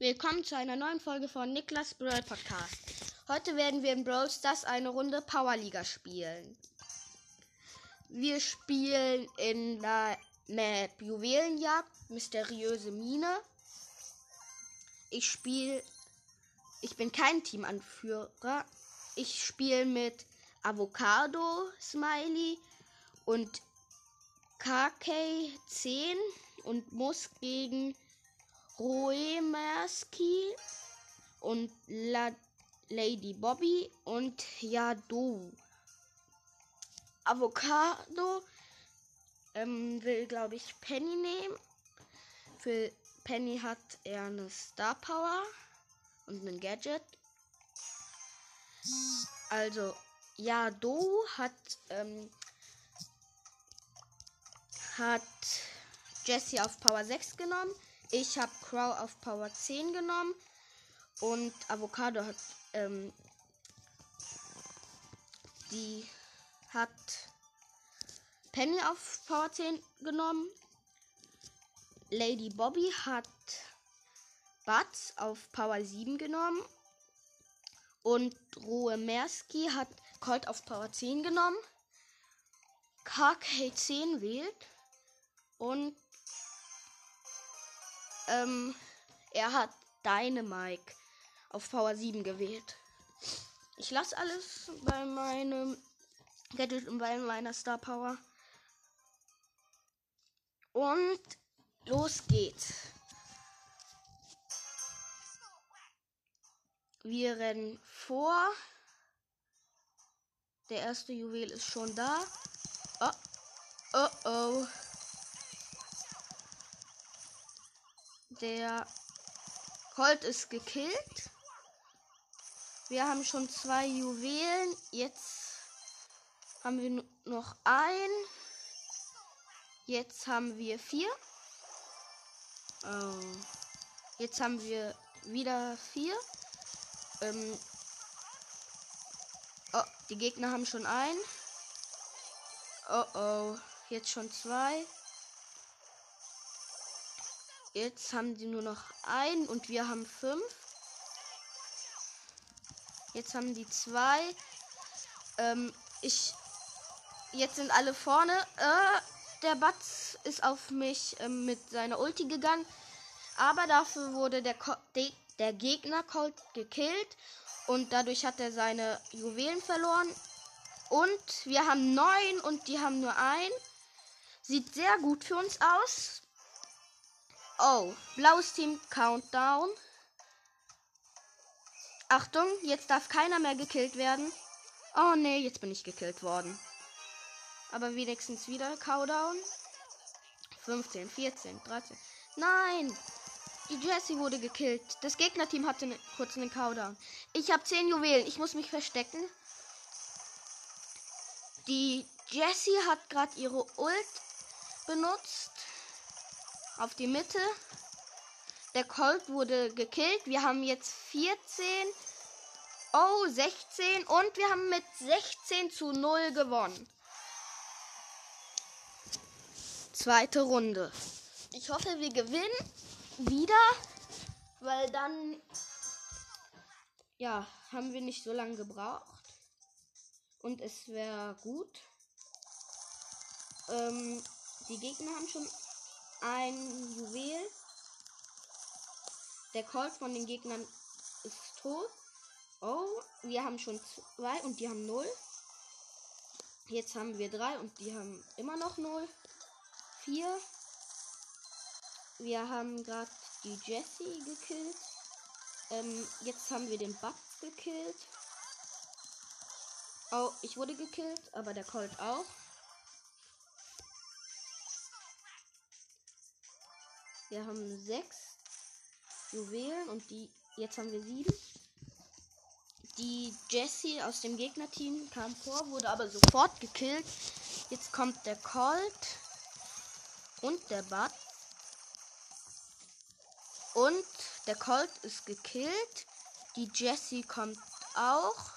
Willkommen zu einer neuen Folge von Niklas Brawl Podcast. Heute werden wir in Brawl Stars eine Runde Powerliga spielen. Wir spielen in der Map Juwelenjagd, mysteriöse Mine. Ich spiele, ich bin kein Teamanführer. Ich spiele mit Avocado Smiley und KK10 und muss gegen Roemerski und La Lady Bobby und Yadu. Avocado ähm, will, glaube ich, Penny nehmen. Für Penny hat er eine Star Power und ein Gadget. Also, Yadu hat, ähm, hat Jessie auf Power 6 genommen. Ich habe Crow auf Power 10 genommen. Und Avocado hat, ähm, die hat Penny auf Power 10 genommen. Lady Bobby hat Butz auf Power 7 genommen. Und Ruhe Mersky hat Colt auf Power 10 genommen. KK10 wählt. Und ähm, er hat Dynamike auf Power 7 gewählt. Ich lasse alles bei meinem Gadget und bei meiner Star Power. Und los geht's. Wir rennen vor. Der erste Juwel ist schon da. Oh, oh, oh. Der Colt ist gekillt. Wir haben schon zwei Juwelen. Jetzt haben wir noch ein. Jetzt haben wir vier. Oh. Jetzt haben wir wieder vier. Ähm oh, die Gegner haben schon ein. Oh oh, jetzt schon zwei. Jetzt haben die nur noch ein und wir haben fünf. Jetzt haben die zwei. Ähm, ich. Jetzt sind alle vorne. Äh, der Batz ist auf mich ähm, mit seiner Ulti gegangen. Aber dafür wurde der, Ko de der Gegner Colt gekillt. Und dadurch hat er seine Juwelen verloren. Und wir haben neun und die haben nur ein. Sieht sehr gut für uns aus. Oh, blaues Team Countdown. Achtung, jetzt darf keiner mehr gekillt werden. Oh nee, jetzt bin ich gekillt worden. Aber wenigstens wieder Countdown. 15, 14, 13. Nein! Die Jessie wurde gekillt. Das Gegnerteam hatte ne, kurz einen Countdown. Ich habe 10 Juwelen. Ich muss mich verstecken. Die Jessie hat gerade ihre Ult benutzt auf die Mitte. Der Colt wurde gekillt. Wir haben jetzt 14. Oh, 16. Und wir haben mit 16 zu 0 gewonnen. Zweite Runde. Ich hoffe, wir gewinnen wieder. Weil dann. Ja, haben wir nicht so lange gebraucht. Und es wäre gut. Ähm, die Gegner haben schon ein Juwel. Der Colt von den Gegnern ist tot. Oh, wir haben schon zwei und die haben null. Jetzt haben wir drei und die haben immer noch null. Vier. Wir haben gerade die Jessie gekillt. Ähm, jetzt haben wir den Bug gekillt. Oh, ich wurde gekillt, aber der Colt auch. Wir haben sechs Juwelen und die. Jetzt haben wir sieben. Die Jessie aus dem Gegnerteam kam vor, wurde aber sofort gekillt. Jetzt kommt der Colt und der Bud. Und der Colt ist gekillt. Die Jessie kommt auch.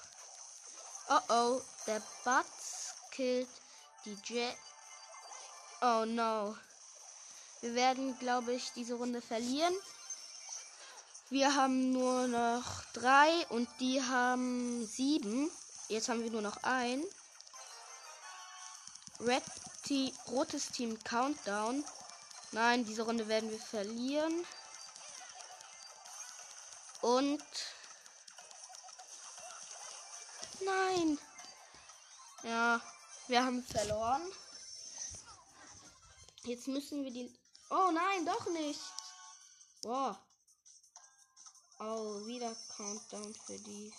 Oh oh, der Butz killt die Jessie. Oh no. Wir werden, glaube ich, diese Runde verlieren. Wir haben nur noch drei und die haben sieben. Jetzt haben wir nur noch ein. Red Team, rotes Team Countdown. Nein, diese Runde werden wir verlieren. Und nein. Ja, wir haben verloren. Jetzt müssen wir die. Oh nein, doch nicht. Boah. Oh, wieder Countdown für die.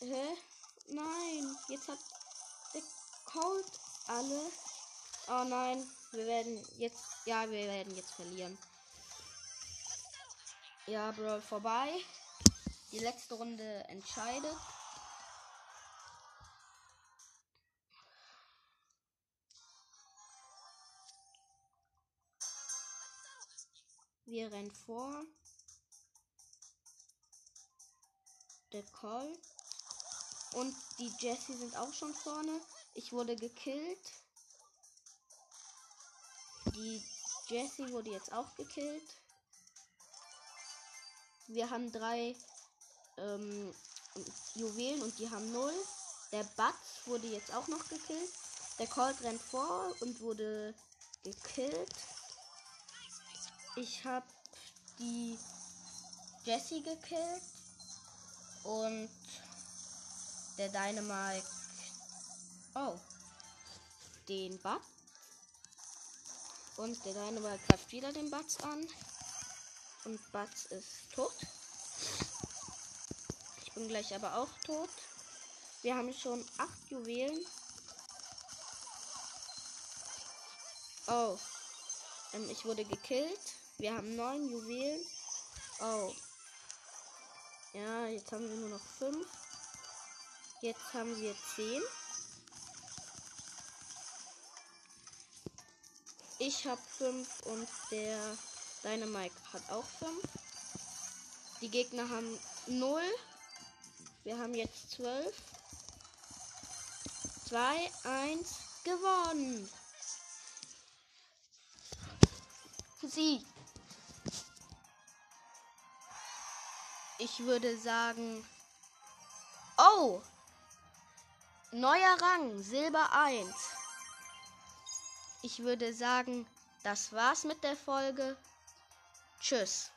Hä? Nein, jetzt hat der Cold alle. Oh nein, wir werden jetzt. Ja, wir werden jetzt verlieren. Ja, Bro, vorbei. Die letzte Runde entscheidet. Wir rennen vor. der Colt und die Jessie sind auch schon vorne. Ich wurde gekillt. Die Jessie wurde jetzt auch gekillt. Wir haben drei ähm, Juwelen und die haben null. Der Batz wurde jetzt auch noch gekillt. Der Colt rennt vor und wurde gekillt. Ich habe die Jessie gekillt. Und der Dynamite. Oh. Den Butt. Und der Dynamite greift wieder den Butts an. Und Butts ist tot. Ich bin gleich aber auch tot. Wir haben schon acht Juwelen. Oh. Ähm, ich wurde gekillt. Wir haben neun Juwelen. Oh. Ja, jetzt haben wir nur noch fünf. Jetzt haben wir zehn. Ich habe fünf und der Dynamite hat auch fünf. Die Gegner haben null. Wir haben jetzt zwölf. Zwei, eins, gewonnen. Sieg. Ich würde sagen. Oh! Neuer Rang, Silber 1. Ich würde sagen, das war's mit der Folge. Tschüss.